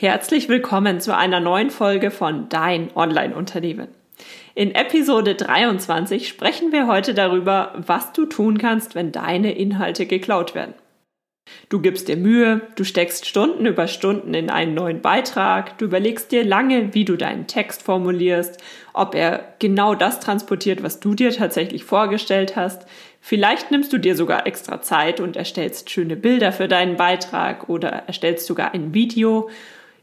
Herzlich willkommen zu einer neuen Folge von Dein Online-Unternehmen. In Episode 23 sprechen wir heute darüber, was du tun kannst, wenn deine Inhalte geklaut werden. Du gibst dir Mühe, du steckst Stunden über Stunden in einen neuen Beitrag, du überlegst dir lange, wie du deinen Text formulierst, ob er genau das transportiert, was du dir tatsächlich vorgestellt hast. Vielleicht nimmst du dir sogar extra Zeit und erstellst schöne Bilder für deinen Beitrag oder erstellst sogar ein Video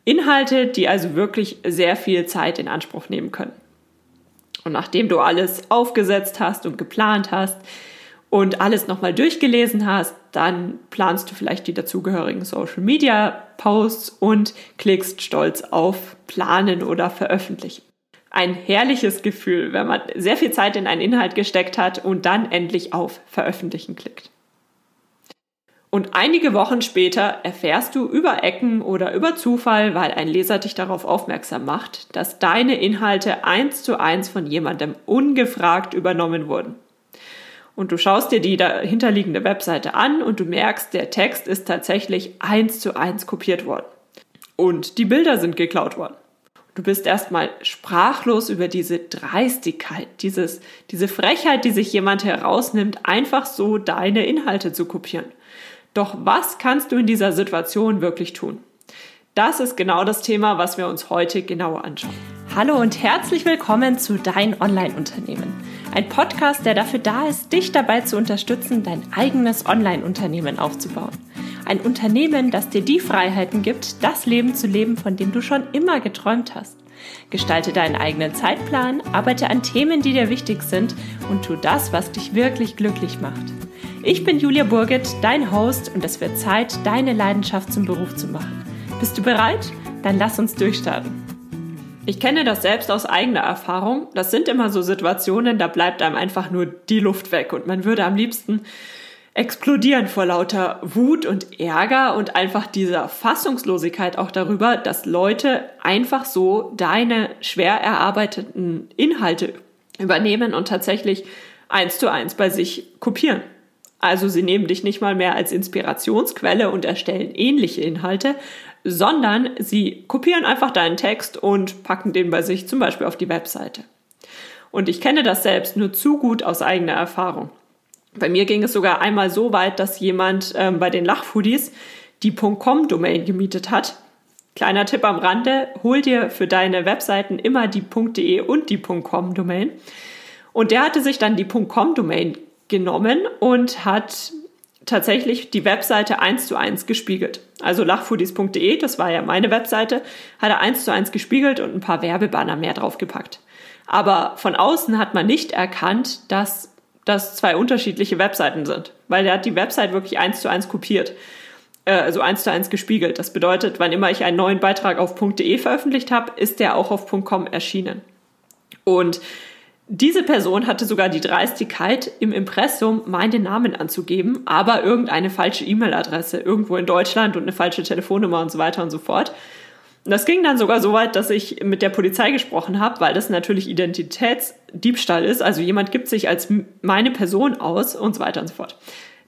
Inhalte, die also wirklich sehr viel Zeit in Anspruch nehmen können. Und nachdem du alles aufgesetzt hast und geplant hast und alles nochmal durchgelesen hast, dann planst du vielleicht die dazugehörigen Social Media Posts und klickst stolz auf Planen oder Veröffentlichen. Ein herrliches Gefühl, wenn man sehr viel Zeit in einen Inhalt gesteckt hat und dann endlich auf Veröffentlichen klickt. Und einige Wochen später erfährst du über Ecken oder über Zufall, weil ein Leser dich darauf aufmerksam macht, dass deine Inhalte eins zu eins von jemandem ungefragt übernommen wurden. Und du schaust dir die dahinterliegende Webseite an und du merkst, der Text ist tatsächlich eins zu eins kopiert worden. Und die Bilder sind geklaut worden. Du bist erstmal sprachlos über diese Dreistigkeit, dieses, diese Frechheit, die sich jemand herausnimmt, einfach so deine Inhalte zu kopieren. Doch was kannst du in dieser Situation wirklich tun? Das ist genau das Thema, was wir uns heute genauer anschauen. Hallo und herzlich willkommen zu Dein Online-Unternehmen. Ein Podcast, der dafür da ist, dich dabei zu unterstützen, dein eigenes Online-Unternehmen aufzubauen. Ein Unternehmen, das dir die Freiheiten gibt, das Leben zu leben, von dem du schon immer geträumt hast. Gestalte deinen eigenen Zeitplan, arbeite an Themen, die dir wichtig sind und tu das, was dich wirklich glücklich macht. Ich bin Julia Burget, dein Host und es wird Zeit, deine Leidenschaft zum Beruf zu machen. Bist du bereit? Dann lass uns durchstarten. Ich kenne das selbst aus eigener Erfahrung. Das sind immer so Situationen, da bleibt einem einfach nur die Luft weg und man würde am liebsten explodieren vor lauter Wut und Ärger und einfach dieser Fassungslosigkeit auch darüber, dass Leute einfach so deine schwer erarbeiteten Inhalte übernehmen und tatsächlich eins zu eins bei sich kopieren. Also sie nehmen dich nicht mal mehr als Inspirationsquelle und erstellen ähnliche Inhalte, sondern sie kopieren einfach deinen Text und packen den bei sich zum Beispiel auf die Webseite. Und ich kenne das selbst nur zu gut aus eigener Erfahrung. Bei mir ging es sogar einmal so weit, dass jemand ähm, bei den Lachfoodies die .com-Domain gemietet hat. Kleiner Tipp am Rande, hol dir für deine Webseiten immer die .de und die .com-Domain. Und der hatte sich dann die .com-Domain genommen und hat tatsächlich die Webseite eins zu eins gespiegelt. Also lachfoodies.de, das war ja meine Webseite, hat er eins zu eins gespiegelt und ein paar Werbebanner mehr draufgepackt. Aber von außen hat man nicht erkannt, dass das zwei unterschiedliche Webseiten sind, weil er hat die Website wirklich eins zu eins kopiert, äh, also eins zu eins gespiegelt. Das bedeutet, wann immer ich einen neuen Beitrag auf .de veröffentlicht habe, ist der auch auf .com erschienen. Und diese Person hatte sogar die Dreistigkeit, im Impressum meinen Namen anzugeben, aber irgendeine falsche E-Mail-Adresse irgendwo in Deutschland und eine falsche Telefonnummer und so weiter und so fort. Und das ging dann sogar so weit, dass ich mit der Polizei gesprochen habe, weil das natürlich Identitätsdiebstahl ist. Also jemand gibt sich als meine Person aus und so weiter und so fort.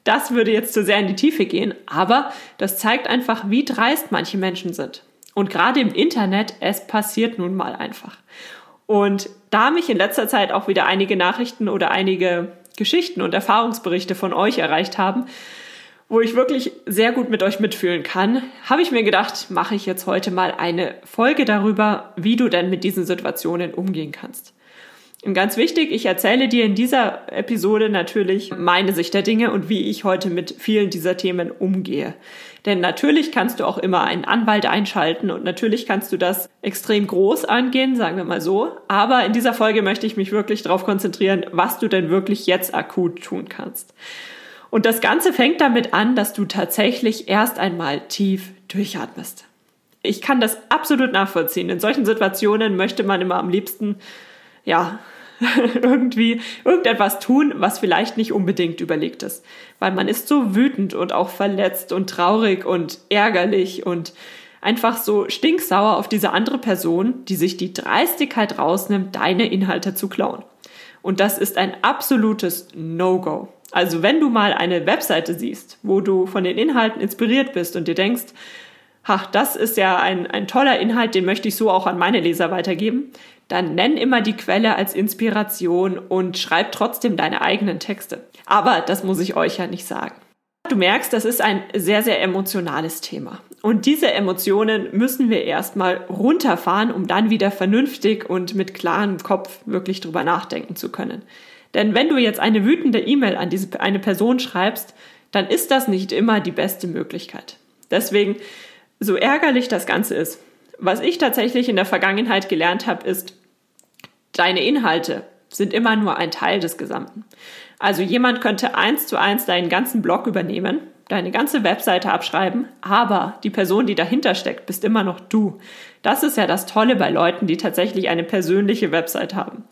Das würde jetzt zu sehr in die Tiefe gehen, aber das zeigt einfach, wie dreist manche Menschen sind. Und gerade im Internet, es passiert nun mal einfach. Und da mich in letzter Zeit auch wieder einige Nachrichten oder einige Geschichten und Erfahrungsberichte von euch erreicht haben, wo ich wirklich sehr gut mit euch mitfühlen kann, habe ich mir gedacht, mache ich jetzt heute mal eine Folge darüber, wie du denn mit diesen Situationen umgehen kannst. Und ganz wichtig, ich erzähle dir in dieser Episode natürlich meine Sicht der Dinge und wie ich heute mit vielen dieser Themen umgehe. Denn natürlich kannst du auch immer einen Anwalt einschalten und natürlich kannst du das extrem groß angehen, sagen wir mal so. Aber in dieser Folge möchte ich mich wirklich darauf konzentrieren, was du denn wirklich jetzt akut tun kannst. Und das Ganze fängt damit an, dass du tatsächlich erst einmal tief durchatmest. Ich kann das absolut nachvollziehen. In solchen Situationen möchte man immer am liebsten, ja, irgendwie irgendetwas tun, was vielleicht nicht unbedingt überlegt ist. Weil man ist so wütend und auch verletzt und traurig und ärgerlich und einfach so stinksauer auf diese andere Person, die sich die Dreistigkeit rausnimmt, deine Inhalte zu klauen. Und das ist ein absolutes No-Go. Also wenn du mal eine Webseite siehst, wo du von den Inhalten inspiriert bist und dir denkst, ach, das ist ja ein, ein toller Inhalt, den möchte ich so auch an meine Leser weitergeben, dann nenn immer die Quelle als Inspiration und schreib trotzdem deine eigenen Texte. Aber das muss ich euch ja nicht sagen. Du merkst, das ist ein sehr, sehr emotionales Thema. Und diese Emotionen müssen wir erstmal runterfahren, um dann wieder vernünftig und mit klarem Kopf wirklich drüber nachdenken zu können. Denn wenn du jetzt eine wütende E-Mail an diese, eine Person schreibst, dann ist das nicht immer die beste Möglichkeit. Deswegen, so ärgerlich das Ganze ist, was ich tatsächlich in der Vergangenheit gelernt habe, ist, deine Inhalte sind immer nur ein Teil des Gesamten. Also jemand könnte eins zu eins deinen ganzen Blog übernehmen, deine ganze Webseite abschreiben, aber die Person, die dahinter steckt, bist immer noch du. Das ist ja das Tolle bei Leuten, die tatsächlich eine persönliche Website haben.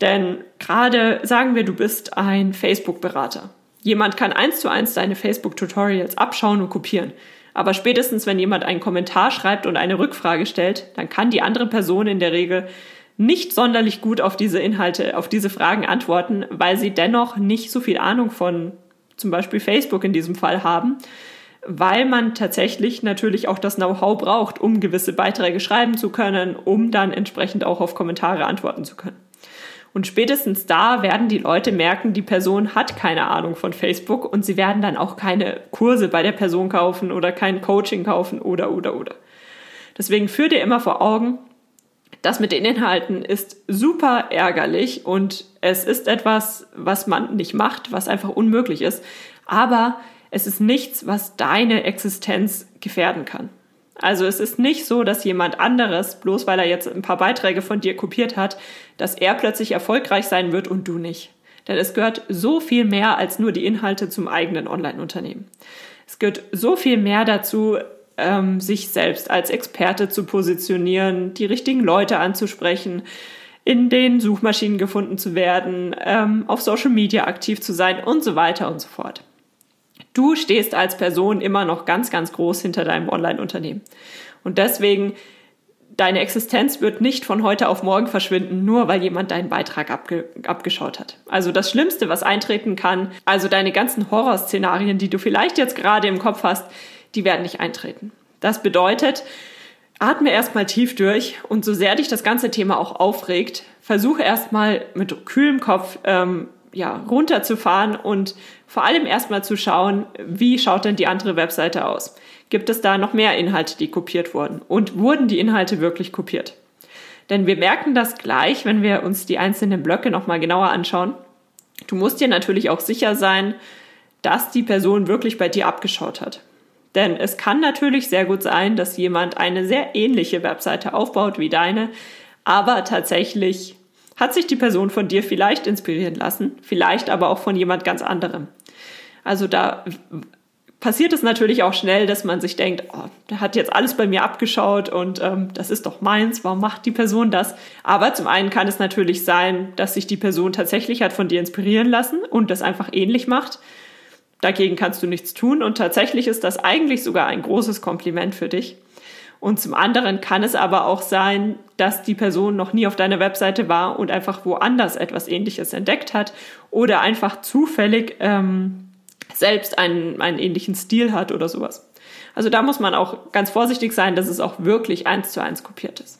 Denn gerade sagen wir, du bist ein Facebook-Berater. Jemand kann eins zu eins deine Facebook-Tutorials abschauen und kopieren. Aber spätestens, wenn jemand einen Kommentar schreibt und eine Rückfrage stellt, dann kann die andere Person in der Regel nicht sonderlich gut auf diese Inhalte, auf diese Fragen antworten, weil sie dennoch nicht so viel Ahnung von zum Beispiel Facebook in diesem Fall haben, weil man tatsächlich natürlich auch das Know-how braucht, um gewisse Beiträge schreiben zu können, um dann entsprechend auch auf Kommentare antworten zu können. Und spätestens da werden die Leute merken, die Person hat keine Ahnung von Facebook und sie werden dann auch keine Kurse bei der Person kaufen oder kein Coaching kaufen oder, oder, oder. Deswegen führ dir immer vor Augen, das mit den Inhalten ist super ärgerlich und es ist etwas, was man nicht macht, was einfach unmöglich ist. Aber es ist nichts, was deine Existenz gefährden kann. Also es ist nicht so, dass jemand anderes, bloß weil er jetzt ein paar Beiträge von dir kopiert hat, dass er plötzlich erfolgreich sein wird und du nicht. Denn es gehört so viel mehr als nur die Inhalte zum eigenen Online-Unternehmen. Es gehört so viel mehr dazu, ähm, sich selbst als Experte zu positionieren, die richtigen Leute anzusprechen, in den Suchmaschinen gefunden zu werden, ähm, auf Social Media aktiv zu sein und so weiter und so fort. Du stehst als Person immer noch ganz, ganz groß hinter deinem Online-Unternehmen. Und deswegen, deine Existenz wird nicht von heute auf morgen verschwinden, nur weil jemand deinen Beitrag abge abgeschaut hat. Also das Schlimmste, was eintreten kann, also deine ganzen Horrorszenarien, die du vielleicht jetzt gerade im Kopf hast, die werden nicht eintreten. Das bedeutet, atme erstmal tief durch und so sehr dich das ganze Thema auch aufregt, versuche erstmal mit kühlem Kopf ähm, ja, runterzufahren und vor allem erstmal zu schauen, wie schaut denn die andere Webseite aus? Gibt es da noch mehr Inhalte, die kopiert wurden? Und wurden die Inhalte wirklich kopiert? Denn wir merken das gleich, wenn wir uns die einzelnen Blöcke nochmal genauer anschauen. Du musst dir natürlich auch sicher sein, dass die Person wirklich bei dir abgeschaut hat. Denn es kann natürlich sehr gut sein, dass jemand eine sehr ähnliche Webseite aufbaut wie deine, aber tatsächlich hat sich die Person von dir vielleicht inspirieren lassen, vielleicht aber auch von jemand ganz anderem. Also da passiert es natürlich auch schnell, dass man sich denkt, oh, der hat jetzt alles bei mir abgeschaut und ähm, das ist doch meins, warum macht die Person das? Aber zum einen kann es natürlich sein, dass sich die Person tatsächlich hat von dir inspirieren lassen und das einfach ähnlich macht. Dagegen kannst du nichts tun und tatsächlich ist das eigentlich sogar ein großes Kompliment für dich. Und zum anderen kann es aber auch sein, dass die Person noch nie auf deiner Webseite war und einfach woanders etwas Ähnliches entdeckt hat oder einfach zufällig ähm, selbst einen, einen ähnlichen Stil hat oder sowas. Also da muss man auch ganz vorsichtig sein, dass es auch wirklich eins zu eins kopiert ist.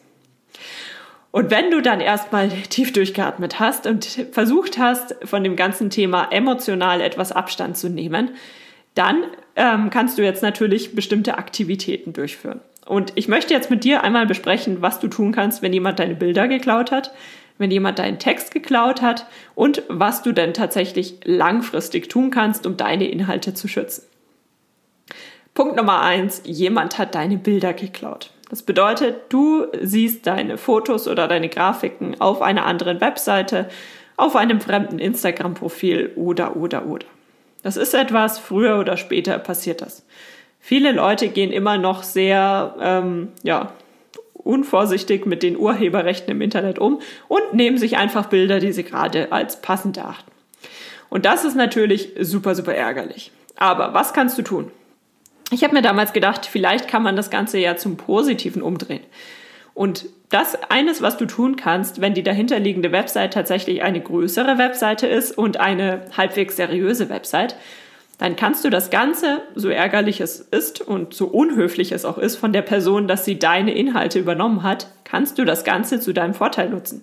Und wenn du dann erstmal tief durchgeatmet hast und versucht hast, von dem ganzen Thema emotional etwas Abstand zu nehmen, dann ähm, kannst du jetzt natürlich bestimmte Aktivitäten durchführen. Und ich möchte jetzt mit dir einmal besprechen, was du tun kannst, wenn jemand deine Bilder geklaut hat, wenn jemand deinen Text geklaut hat und was du denn tatsächlich langfristig tun kannst, um deine Inhalte zu schützen. Punkt Nummer eins, jemand hat deine Bilder geklaut. Das bedeutet, du siehst deine Fotos oder deine Grafiken auf einer anderen Webseite, auf einem fremden Instagram-Profil oder, oder, oder. Das ist etwas, früher oder später passiert das. Viele Leute gehen immer noch sehr, ähm, ja, unvorsichtig mit den Urheberrechten im Internet um und nehmen sich einfach Bilder, die sie gerade als passend erachten. Und das ist natürlich super, super ärgerlich. Aber was kannst du tun? Ich habe mir damals gedacht, vielleicht kann man das Ganze ja zum Positiven umdrehen. Und das eines, was du tun kannst, wenn die dahinterliegende Website tatsächlich eine größere Webseite ist und eine halbwegs seriöse Website, dann kannst du das Ganze, so ärgerlich es ist und so unhöflich es auch ist von der Person, dass sie deine Inhalte übernommen hat, kannst du das Ganze zu deinem Vorteil nutzen.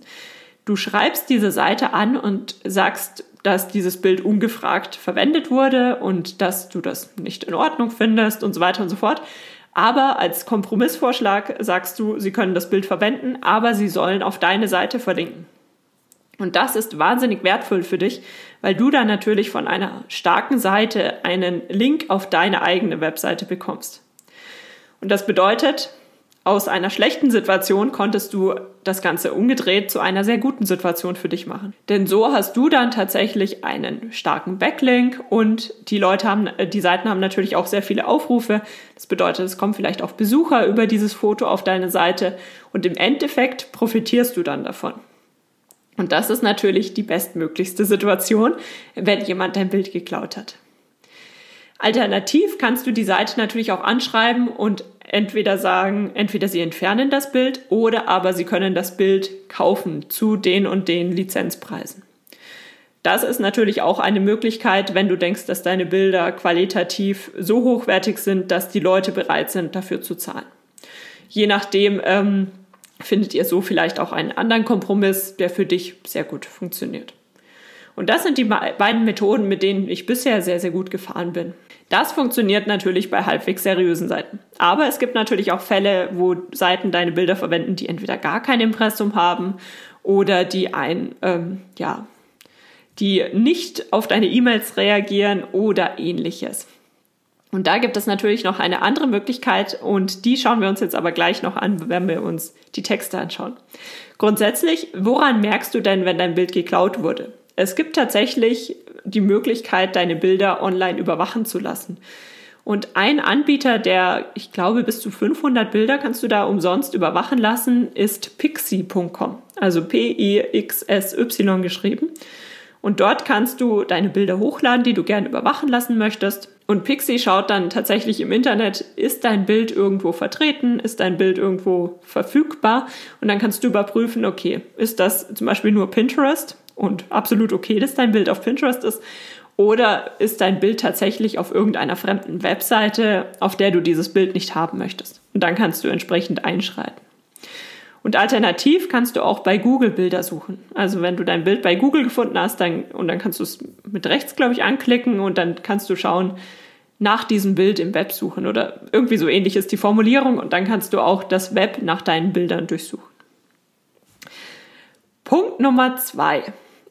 Du schreibst diese Seite an und sagst, dass dieses Bild ungefragt verwendet wurde und dass du das nicht in Ordnung findest und so weiter und so fort. Aber als Kompromissvorschlag sagst du, sie können das Bild verwenden, aber sie sollen auf deine Seite verlinken. Und das ist wahnsinnig wertvoll für dich, weil du dann natürlich von einer starken Seite einen Link auf deine eigene Webseite bekommst. Und das bedeutet, aus einer schlechten Situation konntest du das Ganze umgedreht zu einer sehr guten Situation für dich machen. Denn so hast du dann tatsächlich einen starken Backlink und die Leute haben, äh, die Seiten haben natürlich auch sehr viele Aufrufe. Das bedeutet, es kommen vielleicht auch Besucher über dieses Foto auf deine Seite und im Endeffekt profitierst du dann davon. Und das ist natürlich die bestmöglichste Situation, wenn jemand dein Bild geklaut hat. Alternativ kannst du die Seite natürlich auch anschreiben und entweder sagen, entweder sie entfernen das Bild oder aber sie können das Bild kaufen zu den und den Lizenzpreisen. Das ist natürlich auch eine Möglichkeit, wenn du denkst, dass deine Bilder qualitativ so hochwertig sind, dass die Leute bereit sind, dafür zu zahlen. Je nachdem ähm, findet ihr so vielleicht auch einen anderen Kompromiss, der für dich sehr gut funktioniert. Und das sind die beiden Methoden, mit denen ich bisher sehr, sehr gut gefahren bin. Das funktioniert natürlich bei halbwegs seriösen Seiten. Aber es gibt natürlich auch Fälle, wo Seiten deine Bilder verwenden, die entweder gar kein Impressum haben oder die ein, ähm, ja, die nicht auf deine E-Mails reagieren oder ähnliches. Und da gibt es natürlich noch eine andere Möglichkeit und die schauen wir uns jetzt aber gleich noch an, wenn wir uns die Texte anschauen. Grundsätzlich, woran merkst du denn, wenn dein Bild geklaut wurde? Es gibt tatsächlich die Möglichkeit, deine Bilder online überwachen zu lassen. Und ein Anbieter, der, ich glaube, bis zu 500 Bilder kannst du da umsonst überwachen lassen, ist pixie.com. Also P-I-X-S-Y geschrieben. Und dort kannst du deine Bilder hochladen, die du gerne überwachen lassen möchtest. Und Pixie schaut dann tatsächlich im Internet, ist dein Bild irgendwo vertreten, ist dein Bild irgendwo verfügbar? Und dann kannst du überprüfen, okay, ist das zum Beispiel nur Pinterest? Und absolut okay, dass dein Bild auf Pinterest ist? Oder ist dein Bild tatsächlich auf irgendeiner fremden Webseite, auf der du dieses Bild nicht haben möchtest? Und dann kannst du entsprechend einschreiten. Und alternativ kannst du auch bei Google Bilder suchen. Also wenn du dein Bild bei Google gefunden hast, dann, und dann kannst du es mit rechts, glaube ich, anklicken und dann kannst du schauen, nach diesem Bild im Web suchen oder irgendwie so ähnlich ist die Formulierung und dann kannst du auch das Web nach deinen Bildern durchsuchen. Punkt Nummer zwei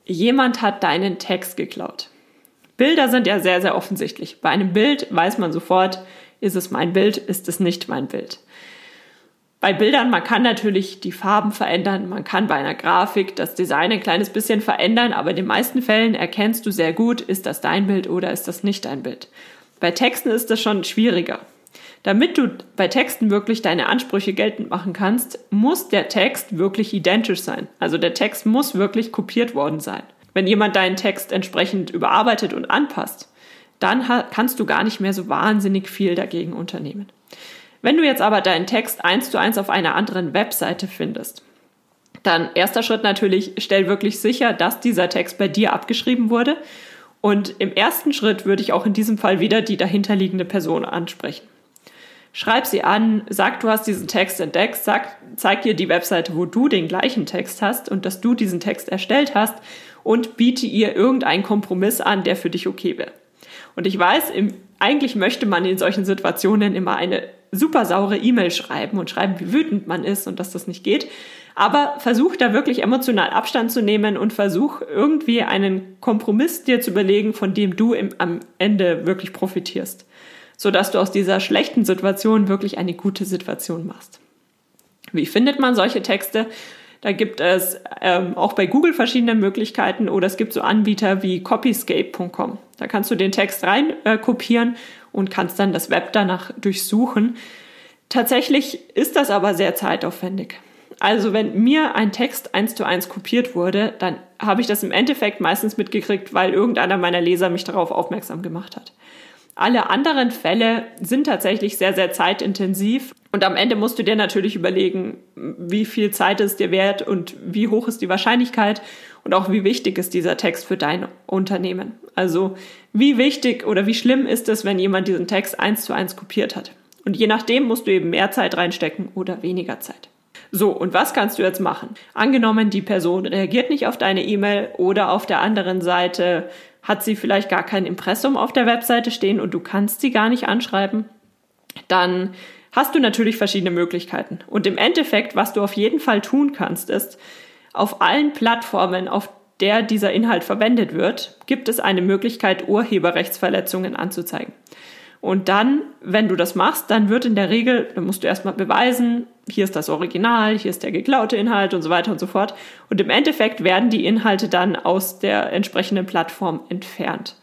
jemand hat deinen Text geklaut. Bilder sind ja sehr, sehr offensichtlich. Bei einem Bild weiß man sofort, ist es mein Bild, ist es nicht mein Bild. Bei Bildern, man kann natürlich die Farben verändern, man kann bei einer Grafik das Design ein kleines bisschen verändern, aber in den meisten Fällen erkennst du sehr gut, ist das dein Bild oder ist das nicht dein Bild. Bei Texten ist das schon schwieriger. Damit du bei Texten wirklich deine Ansprüche geltend machen kannst, muss der Text wirklich identisch sein. Also der Text muss wirklich kopiert worden sein. Wenn jemand deinen Text entsprechend überarbeitet und anpasst, dann kannst du gar nicht mehr so wahnsinnig viel dagegen unternehmen. Wenn du jetzt aber deinen Text eins zu eins auf einer anderen Webseite findest, dann erster Schritt natürlich, stell wirklich sicher, dass dieser Text bei dir abgeschrieben wurde. Und im ersten Schritt würde ich auch in diesem Fall wieder die dahinterliegende Person ansprechen. Schreib sie an, sag, du hast diesen Text entdeckt, sag, zeig ihr die Webseite, wo du den gleichen Text hast und dass du diesen Text erstellt hast und biete ihr irgendeinen Kompromiss an, der für dich okay wäre. Und ich weiß, im, eigentlich möchte man in solchen Situationen immer eine super saure E-Mail schreiben und schreiben, wie wütend man ist und dass das nicht geht. Aber versuch da wirklich emotional Abstand zu nehmen und versuch irgendwie einen Kompromiss dir zu überlegen, von dem du im, am Ende wirklich profitierst so dass du aus dieser schlechten Situation wirklich eine gute Situation machst. Wie findet man solche Texte? Da gibt es ähm, auch bei Google verschiedene Möglichkeiten oder es gibt so Anbieter wie copyscape.com. Da kannst du den Text rein äh, kopieren und kannst dann das Web danach durchsuchen. Tatsächlich ist das aber sehr zeitaufwendig. Also wenn mir ein Text eins zu eins kopiert wurde, dann habe ich das im Endeffekt meistens mitgekriegt, weil irgendeiner meiner Leser mich darauf aufmerksam gemacht hat. Alle anderen Fälle sind tatsächlich sehr, sehr zeitintensiv. Und am Ende musst du dir natürlich überlegen, wie viel Zeit ist dir wert und wie hoch ist die Wahrscheinlichkeit. und auch wie wichtig ist dieser Text für dein Unternehmen. Also wie wichtig oder wie schlimm ist es, wenn jemand diesen Text eins zu eins kopiert hat. Und je nachdem musst du eben mehr Zeit reinstecken oder weniger Zeit. So, und was kannst du jetzt machen? Angenommen, die Person reagiert nicht auf deine E-Mail oder auf der anderen Seite hat sie vielleicht gar kein Impressum auf der Webseite stehen und du kannst sie gar nicht anschreiben, dann hast du natürlich verschiedene Möglichkeiten. Und im Endeffekt, was du auf jeden Fall tun kannst, ist, auf allen Plattformen, auf der dieser Inhalt verwendet wird, gibt es eine Möglichkeit, Urheberrechtsverletzungen anzuzeigen. Und dann, wenn du das machst, dann wird in der Regel, dann musst du erstmal beweisen, hier ist das Original, hier ist der geklaute Inhalt und so weiter und so fort. Und im Endeffekt werden die Inhalte dann aus der entsprechenden Plattform entfernt.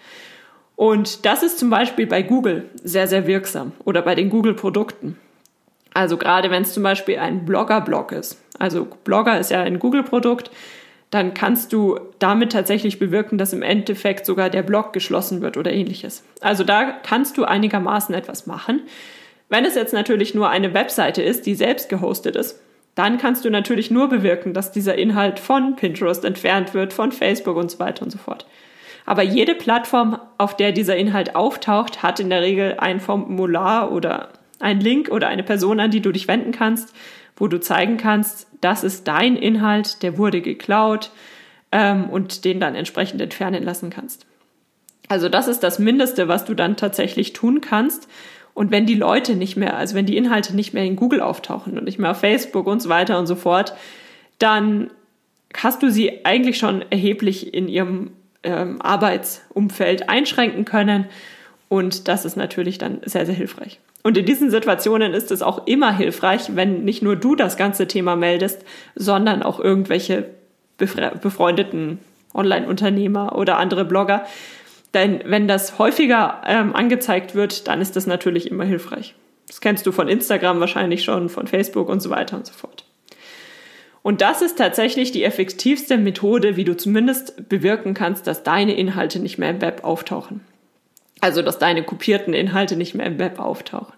Und das ist zum Beispiel bei Google sehr, sehr wirksam oder bei den Google-Produkten. Also gerade wenn es zum Beispiel ein Blogger-Blog ist. Also Blogger ist ja ein Google-Produkt, dann kannst du damit tatsächlich bewirken, dass im Endeffekt sogar der Blog geschlossen wird oder ähnliches. Also da kannst du einigermaßen etwas machen. Wenn es jetzt natürlich nur eine Webseite ist, die selbst gehostet ist, dann kannst du natürlich nur bewirken, dass dieser Inhalt von Pinterest entfernt wird, von Facebook und so weiter und so fort. Aber jede Plattform, auf der dieser Inhalt auftaucht, hat in der Regel ein Formular oder ein Link oder eine Person, an die du dich wenden kannst, wo du zeigen kannst, das ist dein Inhalt, der wurde geklaut ähm, und den dann entsprechend entfernen lassen kannst. Also das ist das Mindeste, was du dann tatsächlich tun kannst. Und wenn die Leute nicht mehr, also wenn die Inhalte nicht mehr in Google auftauchen und nicht mehr auf Facebook und so weiter und so fort, dann hast du sie eigentlich schon erheblich in ihrem ähm, Arbeitsumfeld einschränken können. Und das ist natürlich dann sehr, sehr hilfreich. Und in diesen Situationen ist es auch immer hilfreich, wenn nicht nur du das ganze Thema meldest, sondern auch irgendwelche befreundeten Online-Unternehmer oder andere Blogger. Denn wenn das häufiger ähm, angezeigt wird, dann ist das natürlich immer hilfreich. Das kennst du von Instagram wahrscheinlich schon, von Facebook und so weiter und so fort. Und das ist tatsächlich die effektivste Methode, wie du zumindest bewirken kannst, dass deine Inhalte nicht mehr im Web auftauchen. Also, dass deine kopierten Inhalte nicht mehr im Web auftauchen.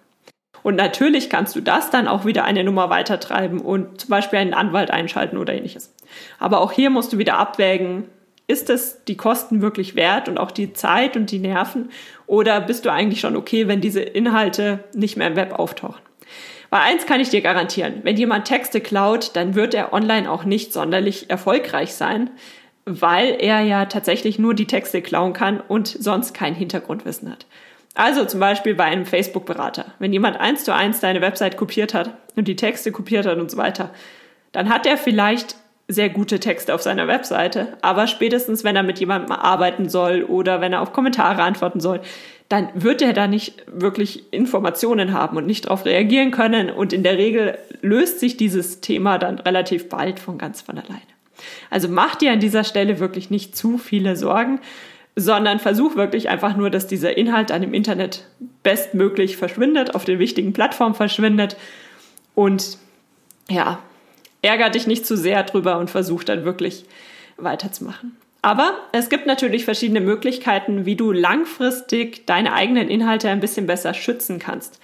Und natürlich kannst du das dann auch wieder eine Nummer weitertreiben und zum Beispiel einen Anwalt einschalten oder ähnliches. Aber auch hier musst du wieder abwägen, ist es die Kosten wirklich wert und auch die Zeit und die Nerven? Oder bist du eigentlich schon okay, wenn diese Inhalte nicht mehr im Web auftauchen? Weil eins kann ich dir garantieren, wenn jemand Texte klaut, dann wird er online auch nicht sonderlich erfolgreich sein, weil er ja tatsächlich nur die Texte klauen kann und sonst kein Hintergrundwissen hat. Also zum Beispiel bei einem Facebook-Berater. Wenn jemand eins zu eins deine Website kopiert hat und die Texte kopiert hat und so weiter, dann hat er vielleicht sehr gute Texte auf seiner Webseite, aber spätestens, wenn er mit jemandem arbeiten soll oder wenn er auf Kommentare antworten soll, dann wird er da nicht wirklich Informationen haben und nicht darauf reagieren können. Und in der Regel löst sich dieses Thema dann relativ bald von ganz von alleine. Also mach dir an dieser Stelle wirklich nicht zu viele Sorgen, sondern versuch wirklich einfach nur, dass dieser Inhalt dann im Internet bestmöglich verschwindet, auf den wichtigen Plattformen verschwindet. Und ja, ärger dich nicht zu sehr drüber und versuch dann wirklich weiterzumachen. Aber es gibt natürlich verschiedene Möglichkeiten, wie du langfristig deine eigenen Inhalte ein bisschen besser schützen kannst.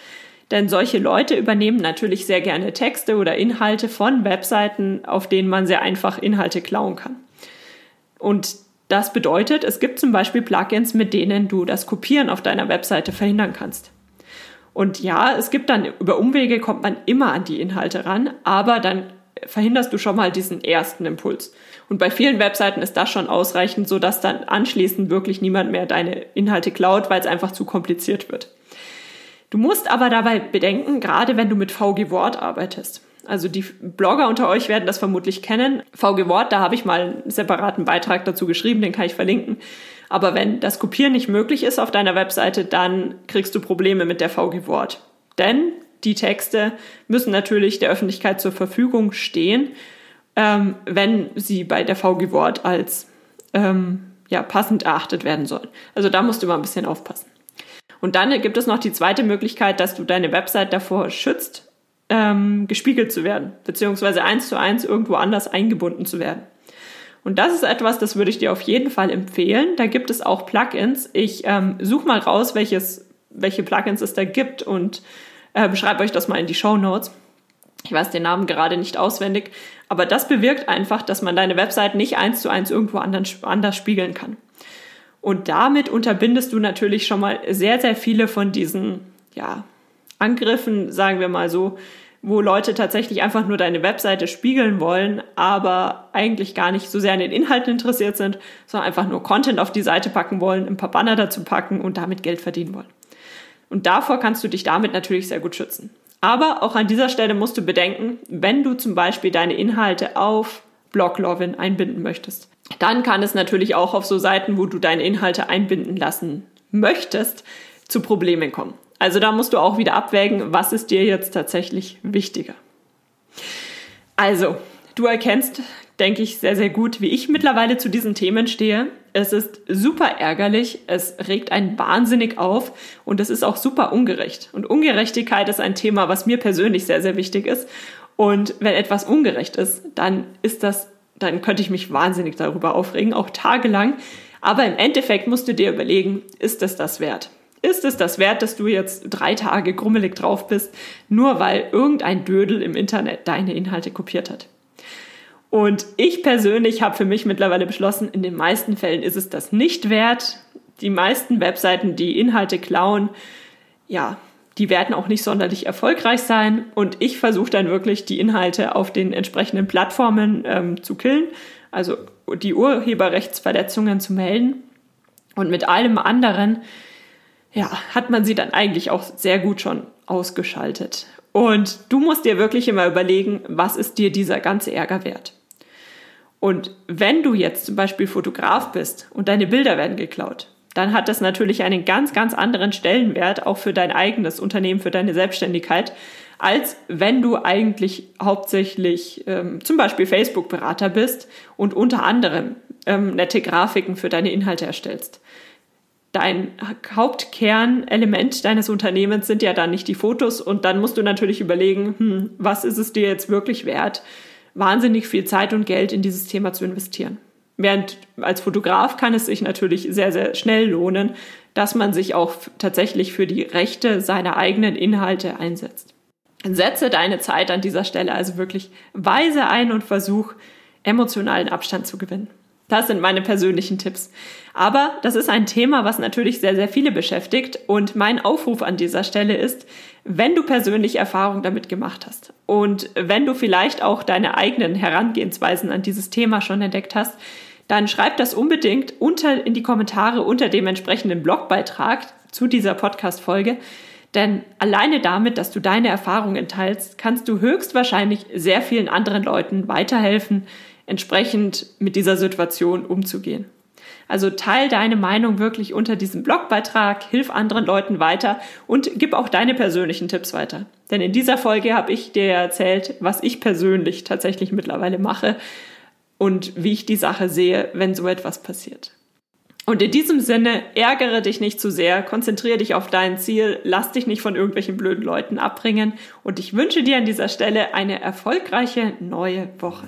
Denn solche Leute übernehmen natürlich sehr gerne Texte oder Inhalte von Webseiten, auf denen man sehr einfach Inhalte klauen kann. Und das bedeutet, es gibt zum Beispiel Plugins, mit denen du das Kopieren auf deiner Webseite verhindern kannst. Und ja, es gibt dann über Umwege kommt man immer an die Inhalte ran, aber dann verhinderst du schon mal diesen ersten Impuls. Und bei vielen Webseiten ist das schon ausreichend, sodass dann anschließend wirklich niemand mehr deine Inhalte klaut, weil es einfach zu kompliziert wird. Du musst aber dabei bedenken, gerade wenn du mit VG Wort arbeitest. Also die Blogger unter euch werden das vermutlich kennen. VG Wort, da habe ich mal einen separaten Beitrag dazu geschrieben, den kann ich verlinken. Aber wenn das Kopieren nicht möglich ist auf deiner Webseite, dann kriegst du Probleme mit der VG Wort. Denn die Texte müssen natürlich der Öffentlichkeit zur Verfügung stehen, ähm, wenn sie bei der VG Wort als ähm, ja, passend erachtet werden sollen. Also da musst du mal ein bisschen aufpassen. Und dann gibt es noch die zweite Möglichkeit, dass du deine Website davor schützt, ähm, gespiegelt zu werden, beziehungsweise eins zu eins irgendwo anders eingebunden zu werden. Und das ist etwas, das würde ich dir auf jeden Fall empfehlen. Da gibt es auch Plugins. Ich ähm, suche mal raus, welches, welche Plugins es da gibt und äh, beschreibe euch das mal in die Show Notes. Ich weiß den Namen gerade nicht auswendig, aber das bewirkt einfach, dass man deine Website nicht eins zu eins irgendwo anders spiegeln kann. Und damit unterbindest du natürlich schon mal sehr, sehr viele von diesen, ja, Angriffen, sagen wir mal so, wo Leute tatsächlich einfach nur deine Webseite spiegeln wollen, aber eigentlich gar nicht so sehr an den Inhalten interessiert sind, sondern einfach nur Content auf die Seite packen wollen, ein paar Banner dazu packen und damit Geld verdienen wollen. Und davor kannst du dich damit natürlich sehr gut schützen. Aber auch an dieser Stelle musst du bedenken, wenn du zum Beispiel deine Inhalte auf Bloglovin einbinden möchtest, dann kann es natürlich auch auf so Seiten, wo du deine Inhalte einbinden lassen möchtest, zu Problemen kommen. Also da musst du auch wieder abwägen, was ist dir jetzt tatsächlich wichtiger. Also, du erkennst, denke ich, sehr, sehr gut, wie ich mittlerweile zu diesen Themen stehe. Es ist super ärgerlich, es regt einen wahnsinnig auf und es ist auch super ungerecht. Und Ungerechtigkeit ist ein Thema, was mir persönlich sehr, sehr wichtig ist. Und wenn etwas ungerecht ist, dann ist das, dann könnte ich mich wahnsinnig darüber aufregen, auch tagelang. Aber im Endeffekt musst du dir überlegen, ist es das wert? Ist es das wert, dass du jetzt drei Tage grummelig drauf bist, nur weil irgendein Dödel im Internet deine Inhalte kopiert hat? Und ich persönlich habe für mich mittlerweile beschlossen, in den meisten Fällen ist es das nicht wert. Die meisten Webseiten, die Inhalte klauen, ja, die werden auch nicht sonderlich erfolgreich sein. Und ich versuche dann wirklich, die Inhalte auf den entsprechenden Plattformen ähm, zu killen, also die Urheberrechtsverletzungen zu melden. Und mit allem anderen ja, hat man sie dann eigentlich auch sehr gut schon ausgeschaltet. Und du musst dir wirklich immer überlegen, was ist dir dieser ganze Ärger wert? Und wenn du jetzt zum Beispiel Fotograf bist und deine Bilder werden geklaut, dann hat das natürlich einen ganz, ganz anderen Stellenwert auch für dein eigenes Unternehmen, für deine Selbstständigkeit, als wenn du eigentlich hauptsächlich ähm, zum Beispiel Facebook-Berater bist und unter anderem ähm, nette Grafiken für deine Inhalte erstellst. Dein Hauptkernelement deines Unternehmens sind ja dann nicht die Fotos und dann musst du natürlich überlegen, hm, was ist es dir jetzt wirklich wert, wahnsinnig viel Zeit und Geld in dieses Thema zu investieren. Während als Fotograf kann es sich natürlich sehr, sehr schnell lohnen, dass man sich auch tatsächlich für die Rechte seiner eigenen Inhalte einsetzt. Setze deine Zeit an dieser Stelle also wirklich weise ein und versuch, emotionalen Abstand zu gewinnen. Das sind meine persönlichen Tipps. Aber das ist ein Thema, was natürlich sehr, sehr viele beschäftigt. Und mein Aufruf an dieser Stelle ist, wenn du persönlich Erfahrung damit gemacht hast und wenn du vielleicht auch deine eigenen Herangehensweisen an dieses Thema schon entdeckt hast, dann schreib das unbedingt unter, in die Kommentare unter dem entsprechenden Blogbeitrag zu dieser Podcast-Folge. Denn alleine damit, dass du deine Erfahrungen teilst, kannst du höchstwahrscheinlich sehr vielen anderen Leuten weiterhelfen, entsprechend mit dieser Situation umzugehen. Also teil deine Meinung wirklich unter diesem Blogbeitrag, hilf anderen Leuten weiter und gib auch deine persönlichen Tipps weiter. Denn in dieser Folge habe ich dir erzählt, was ich persönlich tatsächlich mittlerweile mache und wie ich die Sache sehe, wenn so etwas passiert. Und in diesem Sinne, ärgere dich nicht zu sehr, konzentriere dich auf dein Ziel, lass dich nicht von irgendwelchen blöden Leuten abbringen und ich wünsche dir an dieser Stelle eine erfolgreiche neue Woche.